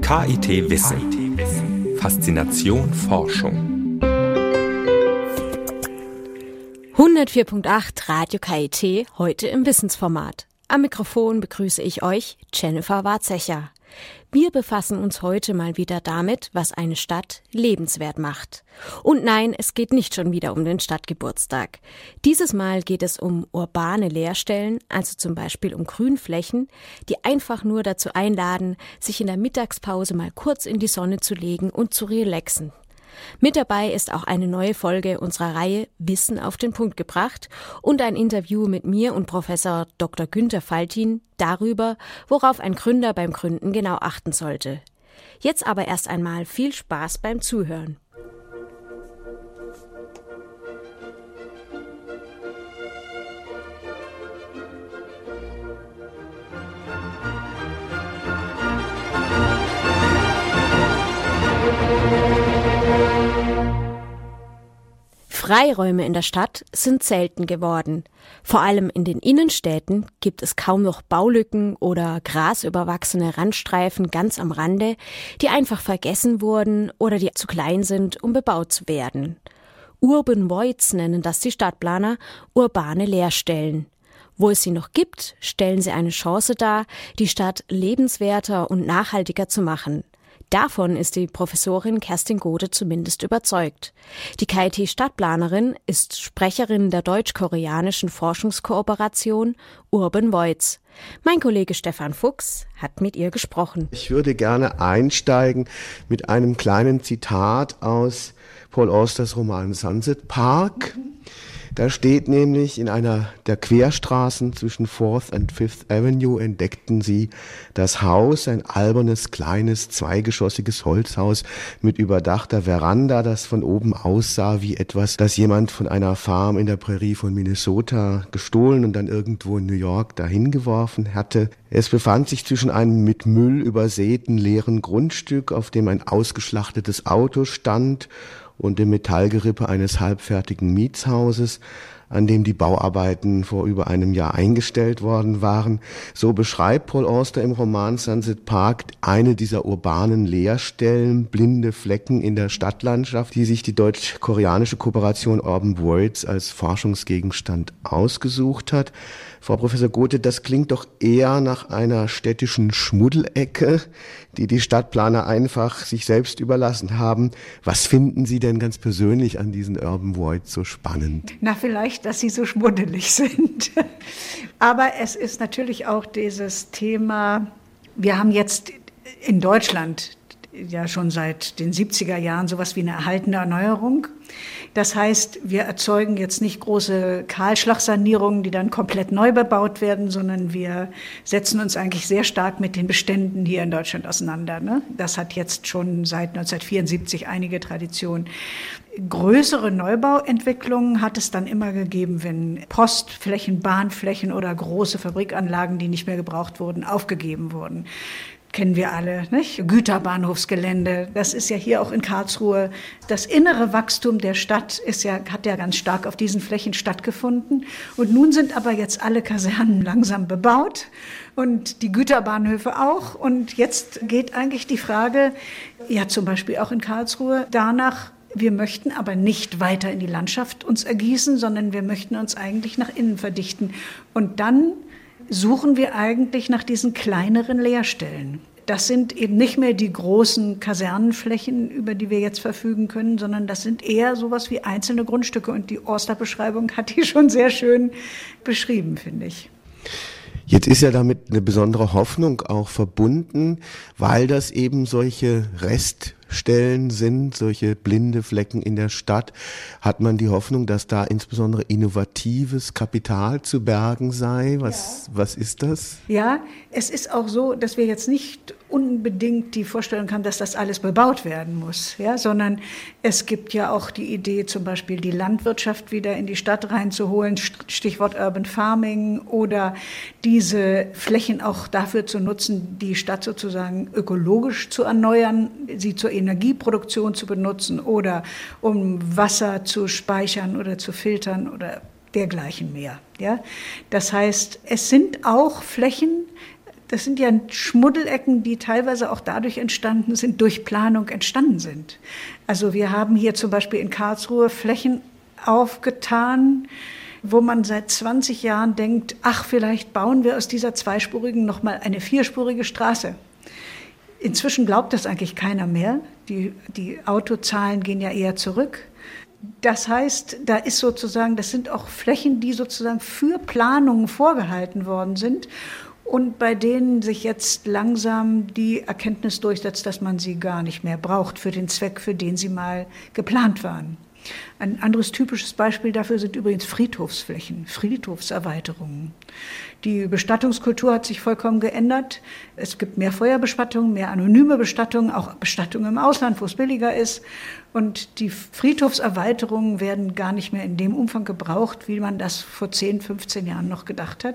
KIT Wissen. Faszination Forschung. 104.8 Radio KIT, heute im Wissensformat. Am Mikrofon begrüße ich euch, Jennifer Warzecher. Wir befassen uns heute mal wieder damit, was eine Stadt lebenswert macht. Und nein, es geht nicht schon wieder um den Stadtgeburtstag. Dieses Mal geht es um urbane Leerstellen, also zum Beispiel um Grünflächen, die einfach nur dazu einladen, sich in der Mittagspause mal kurz in die Sonne zu legen und zu relaxen. Mit dabei ist auch eine neue Folge unserer Reihe Wissen auf den Punkt gebracht und ein Interview mit mir und Professor Dr. Günther Faltin darüber, worauf ein Gründer beim Gründen genau achten sollte. Jetzt aber erst einmal viel Spaß beim Zuhören. Freiräume in der Stadt sind selten geworden. Vor allem in den Innenstädten gibt es kaum noch Baulücken oder grasüberwachsene Randstreifen ganz am Rande, die einfach vergessen wurden oder die zu klein sind, um bebaut zu werden. Urban Voids nennen das die Stadtplaner urbane Leerstellen. Wo es sie noch gibt, stellen sie eine Chance dar, die Stadt lebenswerter und nachhaltiger zu machen. Davon ist die Professorin Kerstin Gode zumindest überzeugt. Die KIT-Stadtplanerin ist Sprecherin der deutsch-koreanischen Forschungskooperation Urban Voids. Mein Kollege Stefan Fuchs hat mit ihr gesprochen. Ich würde gerne einsteigen mit einem kleinen Zitat aus Paul Austers Roman Sunset Park. Mhm da steht nämlich in einer der Querstraßen zwischen Fourth and Fifth Avenue entdeckten sie das Haus, ein albernes, kleines, zweigeschossiges Holzhaus mit überdachter Veranda, das von oben aussah wie etwas, das jemand von einer Farm in der Prärie von Minnesota gestohlen und dann irgendwo in New York dahin geworfen hatte. Es befand sich zwischen einem mit Müll übersäten leeren Grundstück, auf dem ein ausgeschlachtetes Auto stand und dem Metallgerippe eines halbfertigen Mietshauses, an dem die Bauarbeiten vor über einem Jahr eingestellt worden waren. So beschreibt Paul Auster im Roman Sunset Park eine dieser urbanen Leerstellen, blinde Flecken in der Stadtlandschaft, die sich die deutsch-koreanische Kooperation Urban Worlds als Forschungsgegenstand ausgesucht hat. Frau Professor Gothe, das klingt doch eher nach einer städtischen Schmuddelecke, die die Stadtplaner einfach sich selbst überlassen haben. Was finden Sie denn ganz persönlich an diesen Urban Voids so spannend? Na, vielleicht, dass sie so schmuddelig sind. Aber es ist natürlich auch dieses Thema, wir haben jetzt in Deutschland ja schon seit den 70er Jahren sowas wie eine erhaltene Erneuerung. Das heißt, wir erzeugen jetzt nicht große Kahlschlagsanierungen, die dann komplett neu bebaut werden, sondern wir setzen uns eigentlich sehr stark mit den Beständen hier in Deutschland auseinander. Ne? Das hat jetzt schon seit 1974 einige Tradition. Größere Neubauentwicklungen hat es dann immer gegeben, wenn Postflächen, Bahnflächen oder große Fabrikanlagen, die nicht mehr gebraucht wurden, aufgegeben wurden kennen wir alle, nicht? Güterbahnhofsgelände. Das ist ja hier auch in Karlsruhe. Das innere Wachstum der Stadt ist ja, hat ja ganz stark auf diesen Flächen stattgefunden. Und nun sind aber jetzt alle Kasernen langsam bebaut und die Güterbahnhöfe auch. Und jetzt geht eigentlich die Frage, ja zum Beispiel auch in Karlsruhe, danach, wir möchten aber nicht weiter in die Landschaft uns ergießen, sondern wir möchten uns eigentlich nach innen verdichten. Und dann suchen wir eigentlich nach diesen kleineren Leerstellen. Das sind eben nicht mehr die großen Kasernenflächen, über die wir jetzt verfügen können, sondern das sind eher sowas wie einzelne Grundstücke. Und die Orster-Beschreibung hat die schon sehr schön beschrieben, finde ich. Jetzt ist ja damit eine besondere Hoffnung auch verbunden, weil das eben solche Rest Stellen sind, solche blinde Flecken in der Stadt, hat man die Hoffnung, dass da insbesondere innovatives Kapital zu bergen sei. Was, ja. was ist das? Ja, es ist auch so, dass wir jetzt nicht unbedingt die Vorstellung haben, dass das alles bebaut werden muss, ja, sondern es gibt ja auch die Idee, zum Beispiel die Landwirtschaft wieder in die Stadt reinzuholen, Stichwort Urban Farming oder diese Flächen auch dafür zu nutzen, die Stadt sozusagen ökologisch zu erneuern, sie zur Energieproduktion zu benutzen oder um Wasser zu speichern oder zu filtern oder dergleichen mehr. Ja? Das heißt, es sind auch Flächen, das sind ja Schmuddelecken, die teilweise auch dadurch entstanden sind, durch Planung entstanden sind. Also wir haben hier zum Beispiel in Karlsruhe Flächen aufgetan, wo man seit 20 Jahren denkt, ach, vielleicht bauen wir aus dieser zweispurigen nochmal eine vierspurige Straße. Inzwischen glaubt das eigentlich keiner mehr. Die, die Autozahlen gehen ja eher zurück. Das heißt, da ist sozusagen, das sind auch Flächen, die sozusagen für Planungen vorgehalten worden sind und bei denen sich jetzt langsam die Erkenntnis durchsetzt, dass man sie gar nicht mehr braucht für den Zweck, für den sie mal geplant waren. Ein anderes typisches Beispiel dafür sind übrigens Friedhofsflächen, Friedhofserweiterungen. Die Bestattungskultur hat sich vollkommen geändert. Es gibt mehr Feuerbestattung, mehr anonyme Bestattung, auch Bestattung im Ausland, wo es billiger ist. Und die Friedhofserweiterungen werden gar nicht mehr in dem Umfang gebraucht, wie man das vor 10, 15 Jahren noch gedacht hat.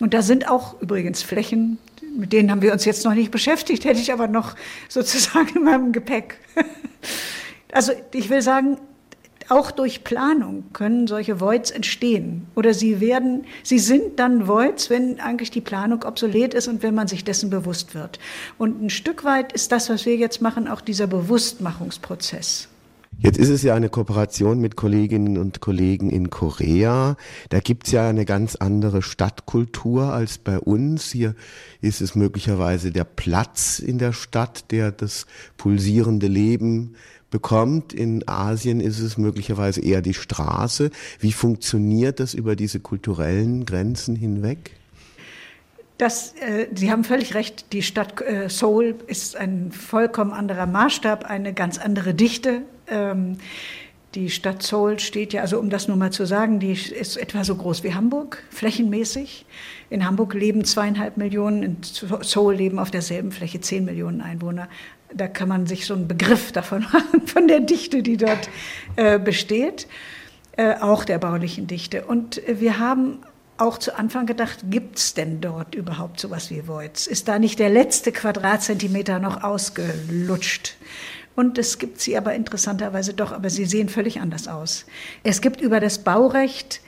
Und da sind auch übrigens Flächen, mit denen haben wir uns jetzt noch nicht beschäftigt, hätte ich aber noch sozusagen in meinem Gepäck. Also ich will sagen, auch durch Planung können solche Voids entstehen. Oder sie werden, sie sind dann Voids, wenn eigentlich die Planung obsolet ist und wenn man sich dessen bewusst wird. Und ein Stück weit ist das, was wir jetzt machen, auch dieser Bewusstmachungsprozess. Jetzt ist es ja eine Kooperation mit Kolleginnen und Kollegen in Korea. Da gibt's ja eine ganz andere Stadtkultur als bei uns. Hier ist es möglicherweise der Platz in der Stadt, der das pulsierende Leben bekommt. In Asien ist es möglicherweise eher die Straße. Wie funktioniert das über diese kulturellen Grenzen hinweg? Das, äh, Sie haben völlig recht, die Stadt äh, Seoul ist ein vollkommen anderer Maßstab, eine ganz andere Dichte. Ähm, die Stadt Seoul steht ja, also um das nur mal zu sagen, die ist etwa so groß wie Hamburg, flächenmäßig. In Hamburg leben zweieinhalb Millionen, in Seoul leben auf derselben Fläche zehn Millionen Einwohner da kann man sich so einen Begriff davon machen, von der Dichte, die dort äh, besteht, äh, auch der baulichen Dichte. Und wir haben auch zu Anfang gedacht, gibt es denn dort überhaupt sowas wie Voids? Ist da nicht der letzte Quadratzentimeter noch ausgelutscht? Und es gibt sie aber interessanterweise doch, aber sie sehen völlig anders aus. Es gibt über das Baurecht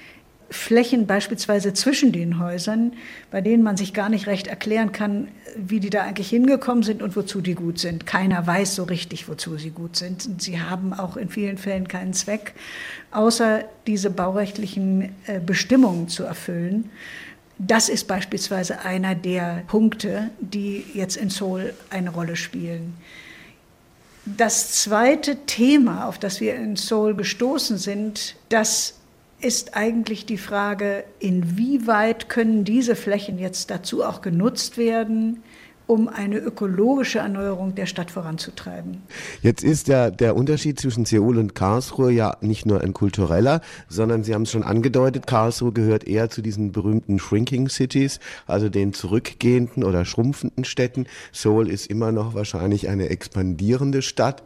Flächen beispielsweise zwischen den Häusern, bei denen man sich gar nicht recht erklären kann, wie die da eigentlich hingekommen sind und wozu die gut sind. Keiner weiß so richtig, wozu sie gut sind. Und sie haben auch in vielen Fällen keinen Zweck, außer diese baurechtlichen äh, Bestimmungen zu erfüllen. Das ist beispielsweise einer der Punkte, die jetzt in Seoul eine Rolle spielen. Das zweite Thema, auf das wir in Seoul gestoßen sind, das ist eigentlich die Frage, inwieweit können diese Flächen jetzt dazu auch genutzt werden, um eine ökologische Erneuerung der Stadt voranzutreiben. Jetzt ist der, der Unterschied zwischen Seoul und Karlsruhe ja nicht nur ein kultureller, sondern Sie haben es schon angedeutet, Karlsruhe gehört eher zu diesen berühmten Shrinking Cities, also den zurückgehenden oder schrumpfenden Städten. Seoul ist immer noch wahrscheinlich eine expandierende Stadt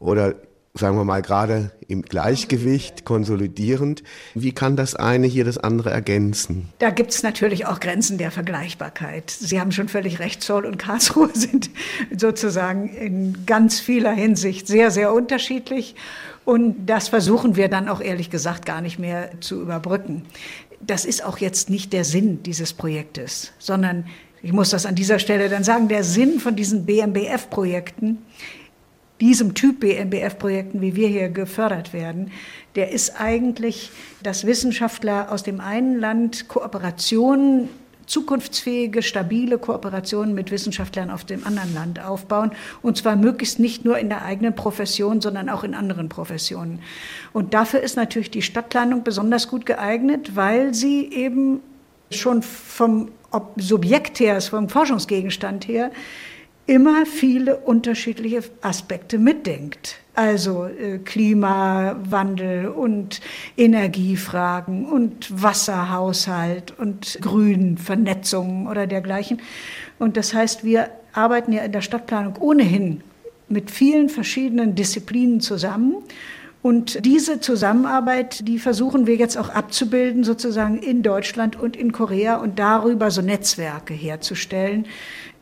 oder sagen wir mal, gerade im Gleichgewicht, konsolidierend. Wie kann das eine hier das andere ergänzen? Da gibt es natürlich auch Grenzen der Vergleichbarkeit. Sie haben schon völlig recht, Seoul und Karlsruhe sind sozusagen in ganz vieler Hinsicht sehr, sehr unterschiedlich. Und das versuchen wir dann auch ehrlich gesagt gar nicht mehr zu überbrücken. Das ist auch jetzt nicht der Sinn dieses Projektes, sondern ich muss das an dieser Stelle dann sagen, der Sinn von diesen BMBF-Projekten diesem Typ BMBF-Projekten, wie wir hier gefördert werden, der ist eigentlich, dass Wissenschaftler aus dem einen Land Kooperationen zukunftsfähige, stabile Kooperationen mit Wissenschaftlern auf dem anderen Land aufbauen. Und zwar möglichst nicht nur in der eigenen Profession, sondern auch in anderen Professionen. Und dafür ist natürlich die Stadtplanung besonders gut geeignet, weil sie eben schon vom Subjekt her, vom Forschungsgegenstand her, immer viele unterschiedliche Aspekte mitdenkt. Also äh, Klimawandel und Energiefragen und Wasserhaushalt und Grünvernetzung oder dergleichen. Und das heißt, wir arbeiten ja in der Stadtplanung ohnehin mit vielen verschiedenen Disziplinen zusammen. Und diese Zusammenarbeit, die versuchen wir jetzt auch abzubilden, sozusagen in Deutschland und in Korea und darüber so Netzwerke herzustellen,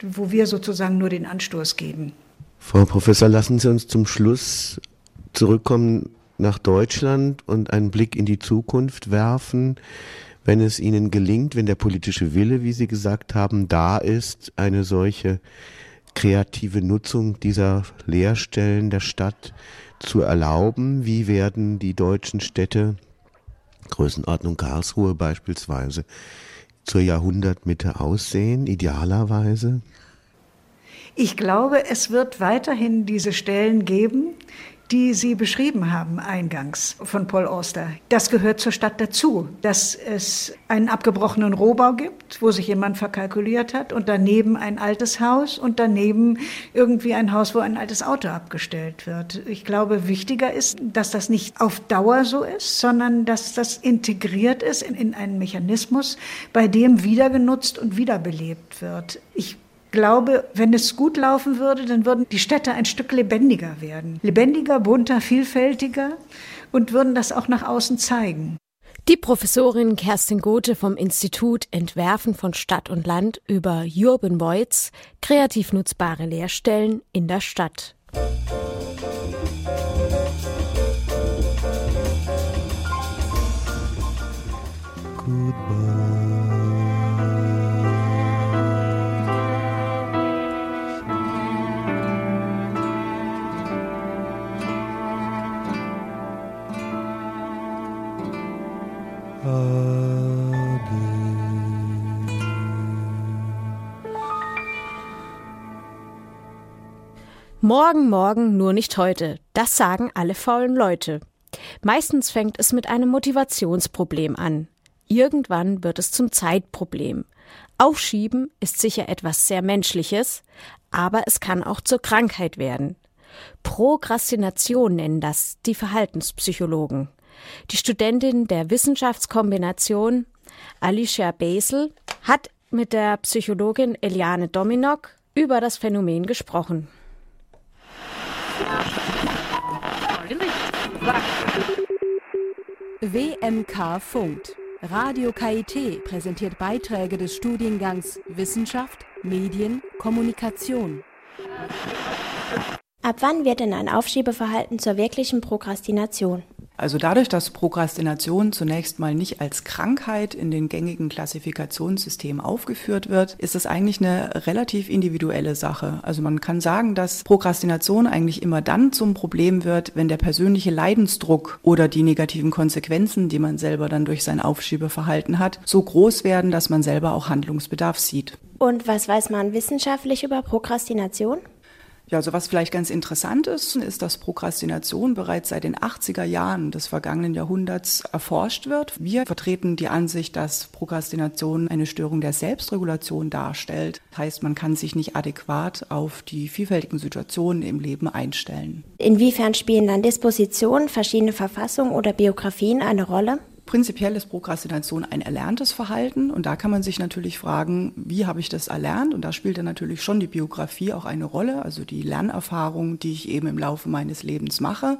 wo wir sozusagen nur den Anstoß geben. Frau Professor, lassen Sie uns zum Schluss zurückkommen nach Deutschland und einen Blick in die Zukunft werfen. wenn es ihnen gelingt, wenn der politische Wille, wie Sie gesagt haben, da ist, eine solche kreative Nutzung dieser Leerstellen der Stadt zu erlauben. Wie werden die deutschen Städte, Größenordnung Karlsruhe beispielsweise, zur Jahrhundertmitte aussehen, idealerweise? Ich glaube, es wird weiterhin diese Stellen geben, die Sie beschrieben haben eingangs von Paul Auster. Das gehört zur Stadt dazu, dass es einen abgebrochenen Rohbau gibt, wo sich jemand verkalkuliert hat und daneben ein altes Haus und daneben irgendwie ein Haus, wo ein altes Auto abgestellt wird. Ich glaube, wichtiger ist, dass das nicht auf Dauer so ist, sondern dass das integriert ist in, in einen Mechanismus, bei dem wieder genutzt und wiederbelebt wird. Ich glaube, wenn es gut laufen würde, dann würden die Städte ein Stück lebendiger werden. Lebendiger, bunter, vielfältiger und würden das auch nach außen zeigen. Die Professorin Kerstin Gothe vom Institut Entwerfen von Stadt und Land über Urban Voids, kreativ nutzbare Lehrstellen in der Stadt. Morgen, morgen, nur nicht heute. Das sagen alle faulen Leute. Meistens fängt es mit einem Motivationsproblem an. Irgendwann wird es zum Zeitproblem. Aufschieben ist sicher etwas sehr Menschliches, aber es kann auch zur Krankheit werden. Prokrastination nennen das die Verhaltenspsychologen. Die Studentin der Wissenschaftskombination Alicia Basel hat mit der Psychologin Eliane Dominok über das Phänomen gesprochen. WMK funkt. Radio KIT präsentiert Beiträge des Studiengangs Wissenschaft, Medien, Kommunikation. Ab wann wird denn ein Aufschiebeverhalten zur wirklichen Prokrastination? Also dadurch, dass Prokrastination zunächst mal nicht als Krankheit in den gängigen Klassifikationssystemen aufgeführt wird, ist es eigentlich eine relativ individuelle Sache. Also man kann sagen, dass Prokrastination eigentlich immer dann zum Problem wird, wenn der persönliche Leidensdruck oder die negativen Konsequenzen, die man selber dann durch sein Aufschiebeverhalten hat, so groß werden, dass man selber auch Handlungsbedarf sieht. Und was weiß man wissenschaftlich über Prokrastination? Ja, also was vielleicht ganz interessant ist, ist, dass Prokrastination bereits seit den 80er Jahren des vergangenen Jahrhunderts erforscht wird. Wir vertreten die Ansicht, dass Prokrastination eine Störung der Selbstregulation darstellt. Das heißt, man kann sich nicht adäquat auf die vielfältigen Situationen im Leben einstellen. Inwiefern spielen dann Dispositionen, verschiedene Verfassungen oder Biografien eine Rolle? Prinzipiell ist Prokrastination ein erlerntes Verhalten und da kann man sich natürlich fragen, wie habe ich das erlernt? Und da spielt dann natürlich schon die Biografie auch eine Rolle, also die Lernerfahrung, die ich eben im Laufe meines Lebens mache.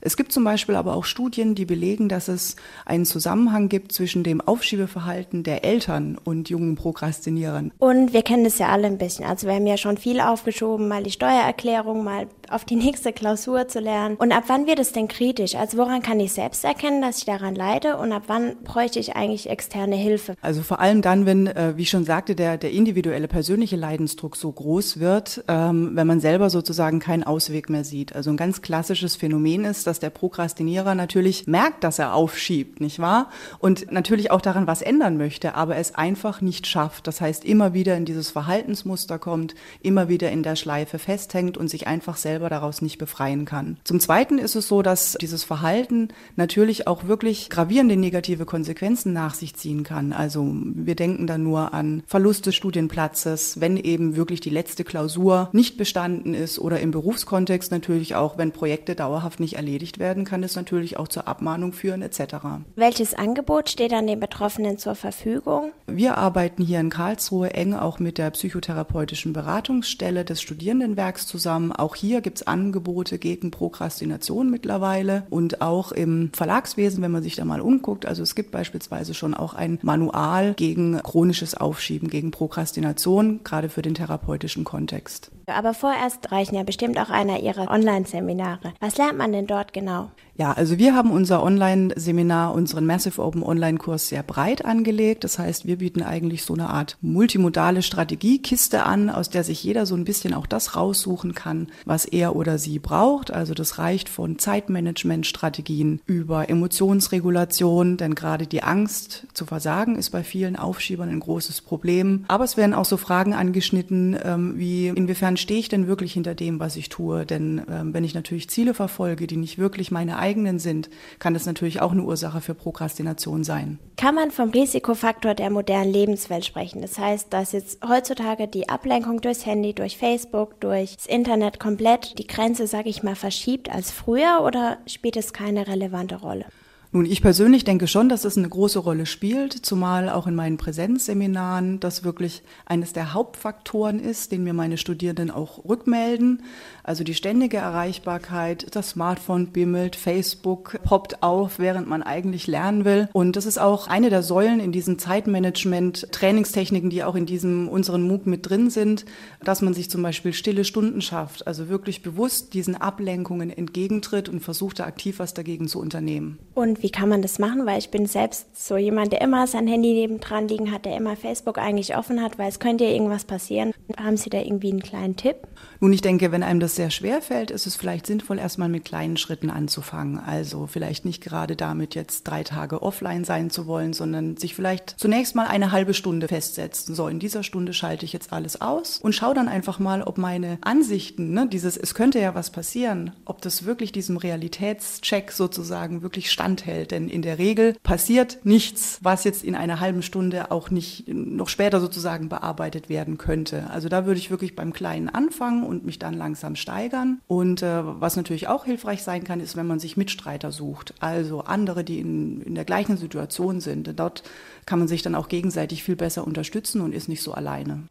Es gibt zum Beispiel aber auch Studien, die belegen, dass es einen Zusammenhang gibt zwischen dem Aufschiebeverhalten der Eltern und jungen Prokrastinierern. Und wir kennen das ja alle ein bisschen. Also wir haben ja schon viel aufgeschoben, mal die Steuererklärung, mal auf die nächste Klausur zu lernen. Und ab wann wird es denn kritisch? Also woran kann ich selbst erkennen, dass ich daran leide und ab wann bräuchte ich eigentlich externe Hilfe? Also vor allem dann, wenn, äh, wie ich schon sagte, der, der individuelle persönliche Leidensdruck so groß wird, ähm, wenn man selber sozusagen keinen Ausweg mehr sieht. Also ein ganz klassisches Phänomen ist, dass der Prokrastinierer natürlich merkt, dass er aufschiebt, nicht wahr? Und natürlich auch daran was ändern möchte, aber es einfach nicht schafft. Das heißt, immer wieder in dieses Verhaltensmuster kommt, immer wieder in der Schleife festhängt und sich einfach selber daraus nicht befreien kann. Zum Zweiten ist es so, dass dieses Verhalten natürlich auch wirklich gravierende negative Konsequenzen nach sich ziehen kann. Also wir denken da nur an Verlust des Studienplatzes, wenn eben wirklich die letzte Klausur nicht bestanden ist oder im Berufskontext natürlich auch, wenn Projekte dauerhaft nicht erledigt erledigt werden, kann es natürlich auch zur Abmahnung führen etc. Welches Angebot steht an den Betroffenen zur Verfügung? Wir arbeiten hier in Karlsruhe eng auch mit der psychotherapeutischen Beratungsstelle des Studierendenwerks zusammen. Auch hier gibt es Angebote gegen Prokrastination mittlerweile und auch im Verlagswesen, wenn man sich da mal umguckt. Also es gibt beispielsweise schon auch ein Manual gegen chronisches Aufschieben, gegen Prokrastination, gerade für den therapeutischen Kontext. Aber vorerst reichen ja bestimmt auch einer Ihrer Online-Seminare. Was lernt man denn dort genau? Ja, also wir haben unser Online-Seminar, unseren Massive Open Online-Kurs sehr breit angelegt. Das heißt, wir bieten eigentlich so eine Art multimodale Strategiekiste an, aus der sich jeder so ein bisschen auch das raussuchen kann, was er oder sie braucht. Also das reicht von Zeitmanagement-Strategien über Emotionsregulation, denn gerade die Angst zu versagen ist bei vielen Aufschiebern ein großes Problem. Aber es werden auch so Fragen angeschnitten, ähm, wie inwiefern stehe ich denn wirklich hinter dem, was ich tue? Denn ähm, wenn ich natürlich Ziele verfolge, die nicht wirklich meine eigenen sind, kann das natürlich auch eine Ursache für Prokrastination sein. Kann man vom Risikofaktor der modernen Lebenswelt sprechen? Das heißt, dass jetzt heutzutage die Ablenkung durchs Handy, durch Facebook, durchs Internet komplett die Grenze, sage ich mal, verschiebt als früher oder spielt es keine relevante Rolle? Nun, ich persönlich denke schon, dass es eine große Rolle spielt, zumal auch in meinen Präsenzseminaren das wirklich eines der Hauptfaktoren ist, den mir meine Studierenden auch rückmelden. Also die ständige Erreichbarkeit, das Smartphone bimmelt, Facebook poppt auf, während man eigentlich lernen will. Und das ist auch eine der Säulen in diesem Zeitmanagement, Trainingstechniken, die auch in diesem unseren MOOC mit drin sind, dass man sich zum Beispiel stille Stunden schafft, also wirklich bewusst diesen Ablenkungen entgegentritt und versucht, da aktiv was dagegen zu unternehmen. Und wie kann man das machen? Weil ich bin selbst so jemand, der immer sein Handy nebendran liegen hat, der immer Facebook eigentlich offen hat, weil es könnte ja irgendwas passieren. Haben Sie da irgendwie einen kleinen Tipp? Nun, ich denke, wenn einem das sehr schwer fällt, ist es vielleicht sinnvoll, erstmal mit kleinen Schritten anzufangen. Also vielleicht nicht gerade damit jetzt drei Tage offline sein zu wollen, sondern sich vielleicht zunächst mal eine halbe Stunde festsetzen. So, in dieser Stunde schalte ich jetzt alles aus und schaue dann einfach mal, ob meine Ansichten, ne, dieses, es könnte ja was passieren, ob das wirklich diesem Realitätscheck sozusagen wirklich standhält. Denn in der Regel passiert nichts, was jetzt in einer halben Stunde auch nicht noch später sozusagen bearbeitet werden könnte. Also da würde ich wirklich beim Kleinen anfangen und mich dann langsam steigern. Und äh, was natürlich auch hilfreich sein kann, ist, wenn man sich Mitstreiter sucht, also andere, die in, in der gleichen Situation sind. Dort kann man sich dann auch gegenseitig viel besser unterstützen und ist nicht so alleine.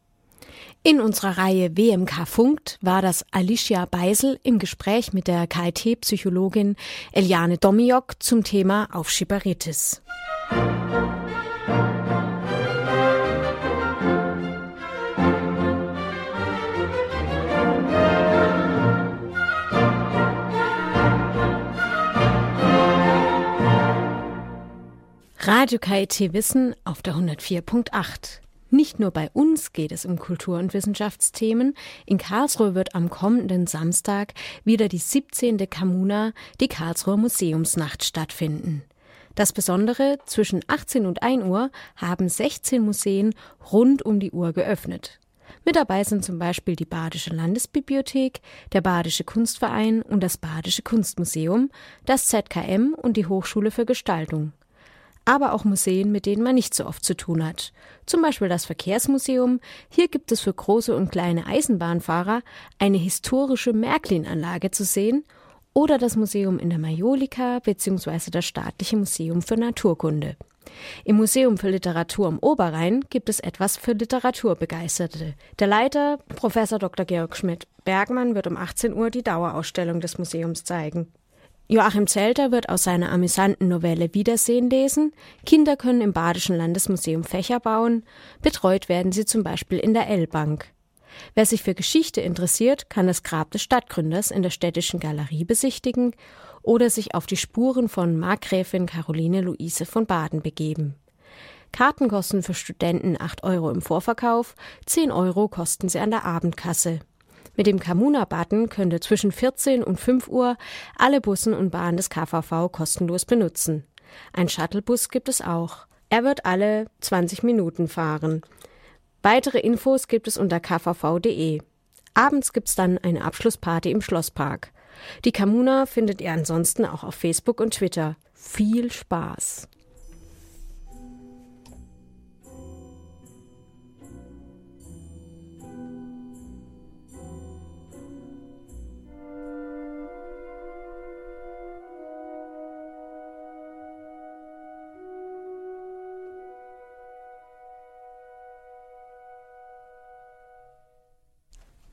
In unserer Reihe WMK Funkt war das Alicia Beisel im Gespräch mit der KIT-Psychologin Eliane Domiok zum Thema Aufschieberitis. Radio KIT Wissen auf der 104.8. Nicht nur bei uns geht es um Kultur- und Wissenschaftsthemen. In Karlsruhe wird am kommenden Samstag wieder die 17. Kamuna, die Karlsruher Museumsnacht, stattfinden. Das Besondere, zwischen 18 und 1 Uhr haben 16 Museen rund um die Uhr geöffnet. Mit dabei sind zum Beispiel die Badische Landesbibliothek, der Badische Kunstverein und das Badische Kunstmuseum, das ZKM und die Hochschule für Gestaltung aber auch Museen, mit denen man nicht so oft zu tun hat. Zum Beispiel das Verkehrsmuseum. Hier gibt es für große und kleine Eisenbahnfahrer eine historische Märklin-Anlage zu sehen oder das Museum in der Majolika bzw. das Staatliche Museum für Naturkunde. Im Museum für Literatur am Oberrhein gibt es etwas für Literaturbegeisterte. Der Leiter, Professor Dr. Georg Schmidt-Bergmann, wird um 18 Uhr die Dauerausstellung des Museums zeigen. Joachim Zelter wird aus seiner amüsanten Novelle Wiedersehen lesen. Kinder können im Badischen Landesmuseum Fächer bauen. Betreut werden sie zum Beispiel in der L-Bank. Wer sich für Geschichte interessiert, kann das Grab des Stadtgründers in der Städtischen Galerie besichtigen oder sich auf die Spuren von Markgräfin Caroline Luise von Baden begeben. Karten kosten für Studenten 8 Euro im Vorverkauf, 10 Euro kosten sie an der Abendkasse. Mit dem Kamuna-Button könnt ihr zwischen 14 und 5 Uhr alle Bussen und Bahnen des KVV kostenlos benutzen. Ein Shuttlebus gibt es auch. Er wird alle 20 Minuten fahren. Weitere Infos gibt es unter kvv.de. Abends gibt's dann eine Abschlussparty im Schlosspark. Die Kamuna findet ihr ansonsten auch auf Facebook und Twitter. Viel Spaß!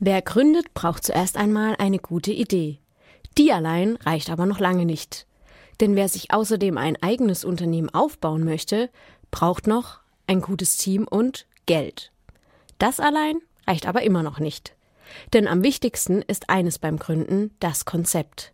Wer gründet, braucht zuerst einmal eine gute Idee. Die allein reicht aber noch lange nicht. Denn wer sich außerdem ein eigenes Unternehmen aufbauen möchte, braucht noch ein gutes Team und Geld. Das allein reicht aber immer noch nicht. Denn am wichtigsten ist eines beim Gründen, das Konzept.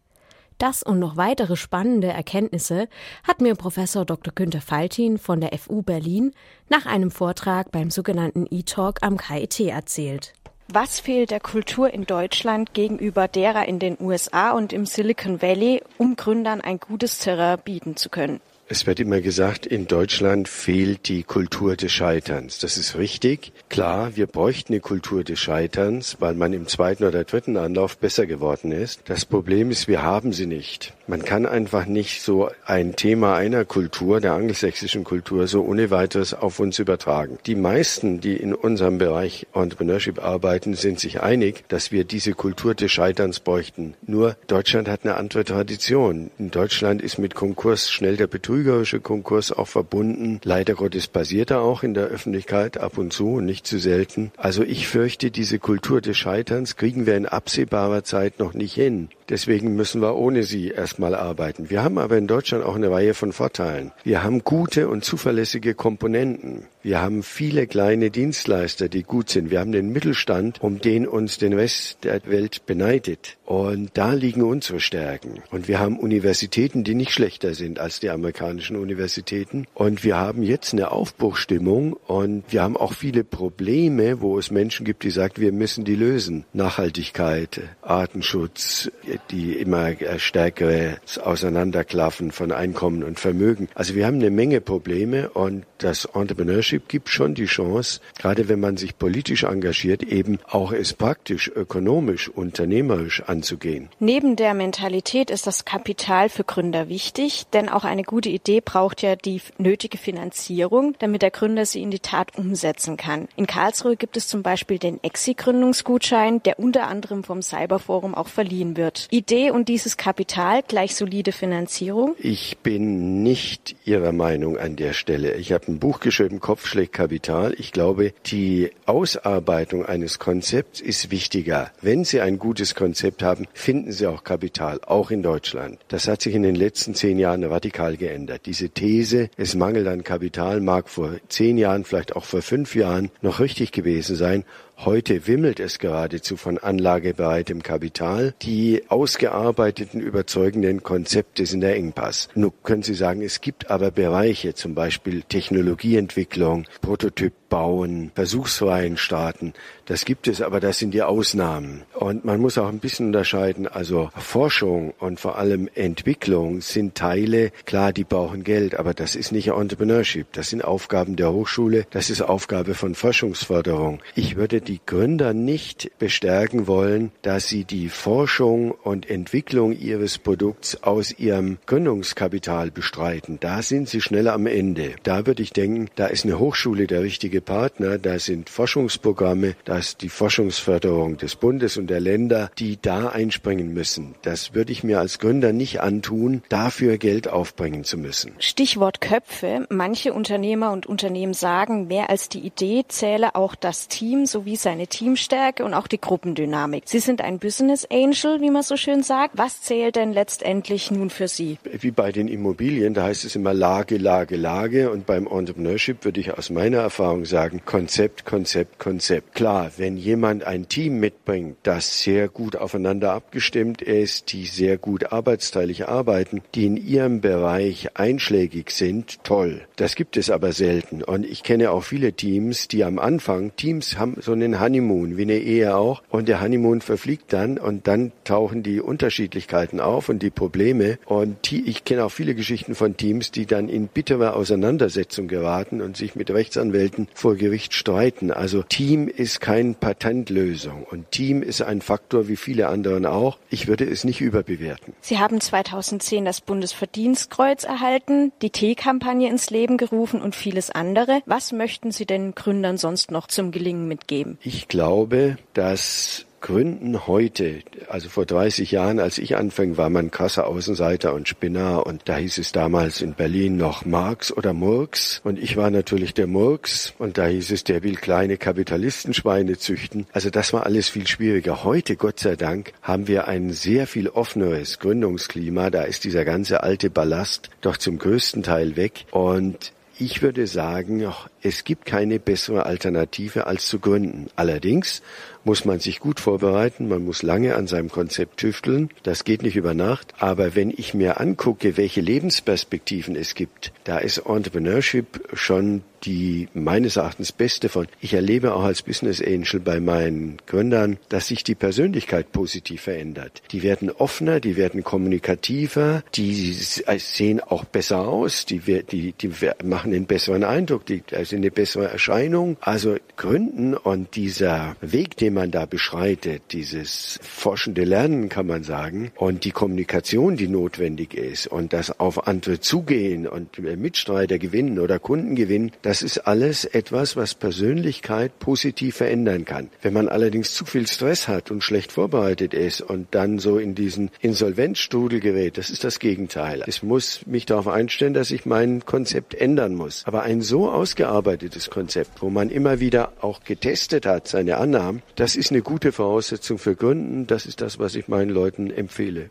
Das und noch weitere spannende Erkenntnisse hat mir Professor Dr. Günter Faltin von der FU Berlin nach einem Vortrag beim sogenannten E-Talk am KIT erzählt. Was fehlt der Kultur in Deutschland gegenüber derer in den USA und im Silicon Valley, um Gründern ein gutes Terrain bieten zu können? Es wird immer gesagt, in Deutschland fehlt die Kultur des Scheiterns. Das ist richtig. Klar, wir bräuchten eine Kultur des Scheiterns, weil man im zweiten oder dritten Anlauf besser geworden ist. Das Problem ist, wir haben sie nicht. Man kann einfach nicht so ein Thema einer Kultur, der angelsächsischen Kultur, so ohne weiteres auf uns übertragen. Die meisten, die in unserem Bereich Entrepreneurship arbeiten, sind sich einig, dass wir diese Kultur des Scheiterns bräuchten. Nur Deutschland hat eine andere Tradition. In Deutschland ist mit Konkurs schnell der betrügerische Konkurs auch verbunden. Leider Gottes passiert er auch in der Öffentlichkeit ab und zu und nicht zu selten. Also ich fürchte, diese Kultur des Scheiterns kriegen wir in absehbarer Zeit noch nicht hin. Deswegen müssen wir ohne sie erstmal arbeiten. Wir haben aber in Deutschland auch eine Reihe von Vorteilen. Wir haben gute und zuverlässige Komponenten. Wir haben viele kleine Dienstleister, die gut sind. Wir haben den Mittelstand, um den uns den Rest der Welt beneidet. Und da liegen unsere Stärken. Und wir haben Universitäten, die nicht schlechter sind als die amerikanischen Universitäten. Und wir haben jetzt eine Aufbruchstimmung und wir haben auch viele Probleme, wo es Menschen gibt, die sagen, wir müssen die lösen. Nachhaltigkeit, Artenschutz, die immer stärkere Auseinanderklaffen von Einkommen und Vermögen. Also wir haben eine Menge Probleme und das Entrepreneurship gibt schon die Chance, gerade wenn man sich politisch engagiert, eben auch es praktisch, ökonomisch, unternehmerisch anzugehen. Neben der Mentalität ist das Kapital für Gründer wichtig, denn auch eine gute Idee braucht ja die nötige Finanzierung, damit der Gründer sie in die Tat umsetzen kann. In Karlsruhe gibt es zum Beispiel den Exi-Gründungsgutschein, der unter anderem vom Cyberforum auch verliehen wird. Idee und dieses Kapital gleich solide Finanzierung? Ich bin nicht Ihrer Meinung an der Stelle. Ich habe ein Buch geschrieben, Kopf schlägt Kapital. Ich glaube, die Ausarbeitung eines Konzepts ist wichtiger. Wenn Sie ein gutes Konzept haben, finden Sie auch Kapital, auch in Deutschland. Das hat sich in den letzten zehn Jahren radikal geändert. Diese These, es mangelt an Kapital, mag vor zehn Jahren, vielleicht auch vor fünf Jahren noch richtig gewesen sein. Heute wimmelt es geradezu von anlagebereitem Kapital. Die ausgearbeiteten, überzeugenden Konzepte sind der Engpass. Nun können Sie sagen, es gibt aber Bereiche, zum Beispiel Technologieentwicklung, Prototyp bauen, Versuchsreihen starten. Das gibt es, aber das sind die Ausnahmen. Und man muss auch ein bisschen unterscheiden. Also Forschung und vor allem Entwicklung sind Teile, klar, die brauchen Geld, aber das ist nicht Entrepreneurship. Das sind Aufgaben der Hochschule. Das ist Aufgabe von Forschungsförderung. Ich würde die Gründer nicht bestärken wollen, dass sie die Forschung und Entwicklung ihres Produkts aus ihrem Gründungskapital bestreiten. Da sind sie schneller am Ende. Da würde ich denken, da ist eine Hochschule der richtige Partner. Da sind Forschungsprogramme, da ist die Forschungsförderung des Bundes und der Länder, die da einspringen müssen. Das würde ich mir als Gründer nicht antun, dafür Geld aufbringen zu müssen. Stichwort Köpfe. Manche Unternehmer und Unternehmen sagen, mehr als die Idee zähle auch das Team sowie seine Teamstärke und auch die Gruppendynamik. Sie sind ein Business Angel, wie man so schön sagt. Was zählt denn letztendlich nun für Sie? Wie bei den Immobilien, da heißt es immer Lage, Lage, Lage. Und beim Entrepreneurship würde ich aus meiner Erfahrung sagen, Konzept, Konzept, Konzept. Klar, wenn jemand ein Team mitbringt, das sehr gut aufeinander abgestimmt ist, die sehr gut arbeitsteilig arbeiten, die in ihrem Bereich einschlägig sind, toll. Das gibt es aber selten. Und ich kenne auch viele Teams, die am Anfang, Teams haben so einen Honeymoon, wie eine Ehe auch. Und der Honeymoon verfliegt dann und dann tauchen die Unterschiedlichkeiten auf und die Probleme. Und ich kenne auch viele Geschichten von Teams, die dann in bittere Auseinandersetzung geraten und sich mit Rechtsanwälten vor Gericht streiten. Also Team ist keine Patentlösung und Team ist ein Faktor wie viele anderen auch. Ich würde es nicht überbewerten. Sie haben 2010 das Bundesverdienstkreuz erhalten, die T-Kampagne ins Leben gerufen und vieles andere. Was möchten Sie den Gründern sonst noch zum Gelingen mitgeben? Ich glaube, dass Gründen heute, also vor 30 Jahren, als ich anfing, war man krasser Außenseiter und Spinner und da hieß es damals in Berlin noch Marx oder Murks und ich war natürlich der Murks und da hieß es, der will kleine Kapitalistenschweine züchten. Also das war alles viel schwieriger. Heute, Gott sei Dank, haben wir ein sehr viel offeneres Gründungsklima. Da ist dieser ganze alte Ballast doch zum größten Teil weg und ich würde sagen, es gibt keine bessere Alternative als zu gründen. Allerdings muss man sich gut vorbereiten, man muss lange an seinem Konzept tüfteln. Das geht nicht über Nacht. Aber wenn ich mir angucke, welche Lebensperspektiven es gibt, da ist Entrepreneurship schon die meines Erachtens beste von. Ich erlebe auch als Business Angel bei meinen Gründern, dass sich die Persönlichkeit positiv verändert. Die werden offener, die werden kommunikativer, die sehen auch besser aus, die, die, die machen einen besseren Eindruck, die sind eine bessere Erscheinung. Also Gründen und dieser Weg, den man da beschreitet, dieses forschende Lernen kann man sagen und die Kommunikation, die notwendig ist und das auf andere zugehen und Mitstreiter gewinnen oder Kunden gewinnen, das ist alles etwas, was Persönlichkeit positiv verändern kann. Wenn man allerdings zu viel Stress hat und schlecht vorbereitet ist und dann so in diesen Insolvenzstrudel gerät, das ist das Gegenteil. Es muss mich darauf einstellen, dass ich mein Konzept ändern muss. Aber ein so ausgearbeitetes Konzept, wo man immer wieder auch getestet hat, seine Annahmen, das ist eine gute Voraussetzung für Gründen. Das ist das, was ich meinen Leuten empfehle.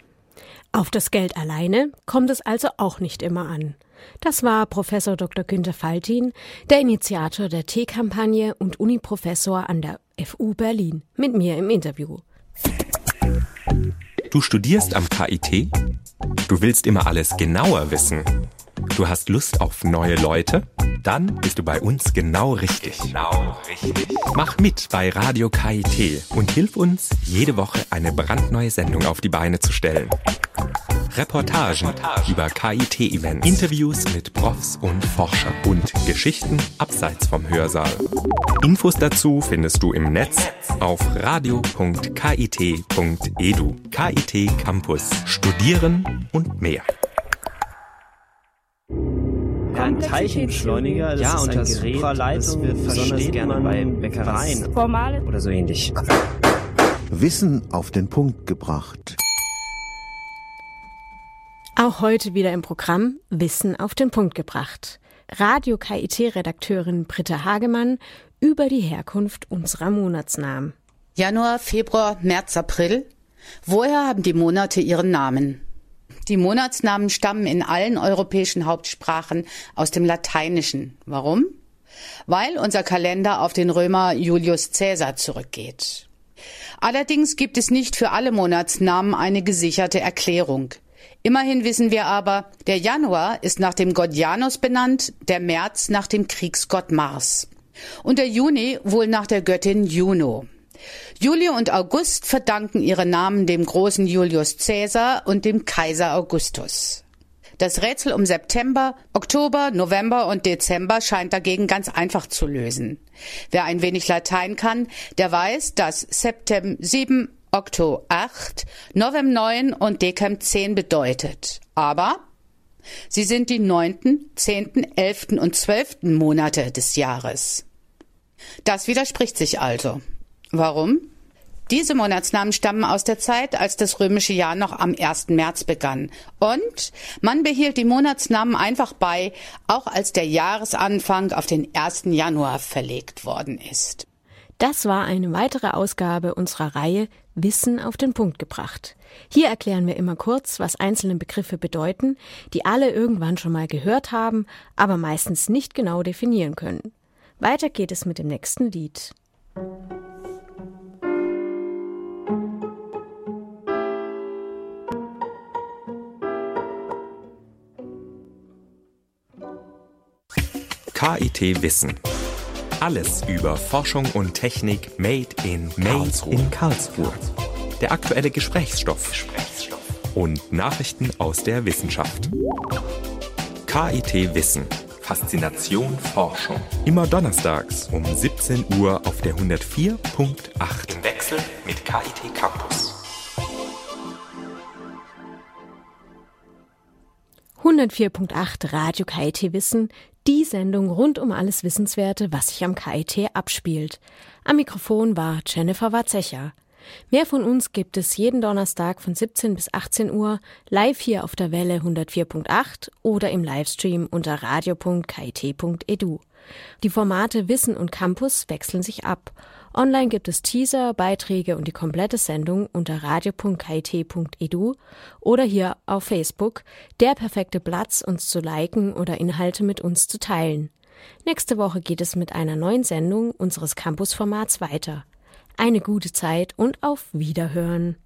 Auf das Geld alleine kommt es also auch nicht immer an. Das war Professor Dr. Günter Faltin, der Initiator der T-Kampagne und Uniprofessor an der FU Berlin, mit mir im Interview. Du studierst am KIT? Du willst immer alles genauer wissen. Du hast Lust auf neue Leute? Dann bist du bei uns genau richtig. Genau richtig. Mach mit bei Radio KIT und hilf uns, jede Woche eine brandneue Sendung auf die Beine zu stellen. Reportagen über KIT-Events, Interviews mit Profs und Forschern und Geschichten abseits vom Hörsaal. Infos dazu findest du im Netz auf radio.kit.edu. KIT Campus. Studieren und mehr. Ein Teilchenbeschleuniger, das ja, ist und ein das Gerät, Supraleitung das wir besonders gerne bei Bäckereien Formale oder so ähnlich. Wissen auf den Punkt gebracht. Auch heute wieder im Programm Wissen auf den Punkt gebracht. Radio KIT-Redakteurin Britta Hagemann über die Herkunft unserer Monatsnamen. Januar, Februar, März, April. Woher haben die Monate ihren Namen? Die Monatsnamen stammen in allen europäischen Hauptsprachen aus dem Lateinischen. Warum? Weil unser Kalender auf den Römer Julius Caesar zurückgeht. Allerdings gibt es nicht für alle Monatsnamen eine gesicherte Erklärung. Immerhin wissen wir aber, der Januar ist nach dem Gott Janus benannt, der März nach dem Kriegsgott Mars und der Juni wohl nach der Göttin Juno. Juli und August verdanken ihre Namen dem großen Julius Caesar und dem Kaiser Augustus. Das Rätsel um September, Oktober, November und Dezember scheint dagegen ganz einfach zu lösen. Wer ein wenig Latein kann, der weiß, dass Septem 7, Okto 8, Novem 9 und Decem 10 bedeutet. Aber sie sind die neunten, zehnten, elften und zwölften Monate des Jahres. Das widerspricht sich also. Warum? Diese Monatsnamen stammen aus der Zeit, als das römische Jahr noch am 1. März begann. Und man behielt die Monatsnamen einfach bei, auch als der Jahresanfang auf den 1. Januar verlegt worden ist. Das war eine weitere Ausgabe unserer Reihe Wissen auf den Punkt gebracht. Hier erklären wir immer kurz, was einzelne Begriffe bedeuten, die alle irgendwann schon mal gehört haben, aber meistens nicht genau definieren können. Weiter geht es mit dem nächsten Lied. KIT Wissen. Alles über Forschung und Technik made in Karlsruhe. Made in Karlsruhe. Der aktuelle Gesprächsstoff. Gesprächsstoff. Und Nachrichten aus der Wissenschaft. KIT Wissen. Faszination Forschung. Immer donnerstags um 17 Uhr auf der 104.8. Im Wechsel mit KIT Campus. 104.8 Radio KIT Wissen, die Sendung rund um alles Wissenswerte, was sich am KIT abspielt. Am Mikrofon war Jennifer Warzecher. Mehr von uns gibt es jeden Donnerstag von 17 bis 18 Uhr live hier auf der Welle 104.8 oder im Livestream unter radio.kit.edu. Die Formate Wissen und Campus wechseln sich ab. Online gibt es Teaser, Beiträge und die komplette Sendung unter radio.kit.edu oder hier auf Facebook, der perfekte Platz, uns zu liken oder Inhalte mit uns zu teilen. Nächste Woche geht es mit einer neuen Sendung unseres Campusformats weiter. eine gute Zeit und auf Wiederhören.